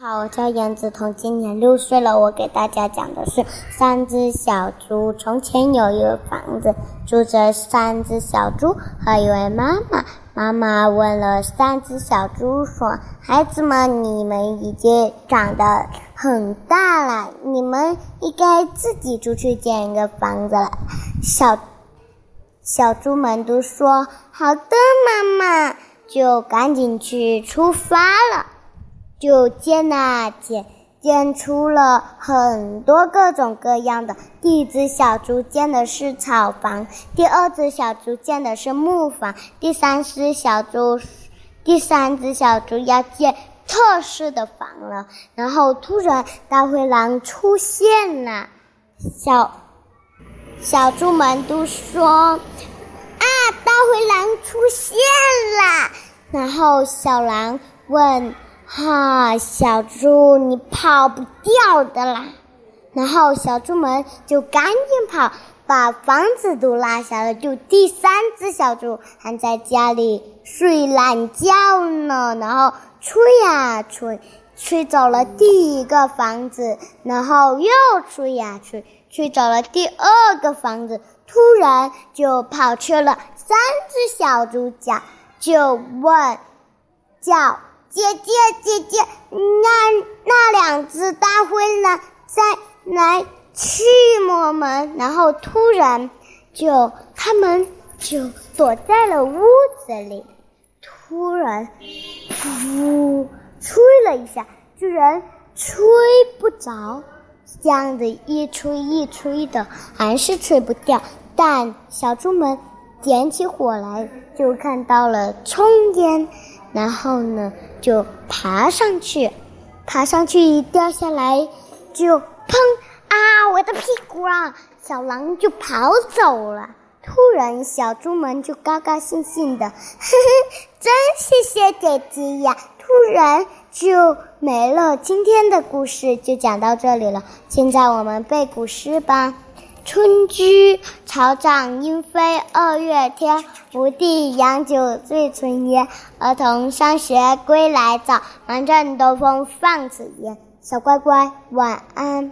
好，我叫杨子彤，今年六岁了。我给大家讲的是三只小猪。从前有一个房子，住着三只小猪和一位妈妈。妈妈问了三只小猪说：“孩子们，你们已经长得很大了，你们应该自己出去建一个房子了。”小小猪们都说：“好的，妈妈。”就赶紧去出发了。就建啊建，建出了很多各种各样的。第一只小猪建的是草房，第二只小猪建的是木房，第三只小猪，第三只小猪要建特殊的房了。然后突然大灰狼出现了，小小猪们都说：“啊，大灰狼出现了！”然后小狼问。哈，小猪，你跑不掉的啦！然后小猪们就赶紧跑，把房子都拉下了。就第三只小猪还在家里睡懒觉呢。然后吹呀吹，吹走了第一个房子，然后又吹呀吹，吹走了第二个房子。突然就跑去了三只小猪家，就问叫。姐姐，姐姐，那那两只大灰狼在来气我们，然后突然就他们就躲在了屋子里，突然呜吹了一下，居然吹不着，这样子一吹一吹的，还是吹不掉。但小猪们点起火来，就看到了冲烟。然后呢，就爬上去，爬上去一掉下来，就砰啊！我的屁股啊！小狼就跑走了。突然，小猪们就高高兴兴的，呵呵，真谢谢姐姐呀！突然就没了。今天的故事就讲到这里了。现在我们背古诗吧。春居草长莺飞，二月天，拂堤杨柳醉春烟，儿童散学归来早，忙趁东风放纸鸢。小乖乖，晚安。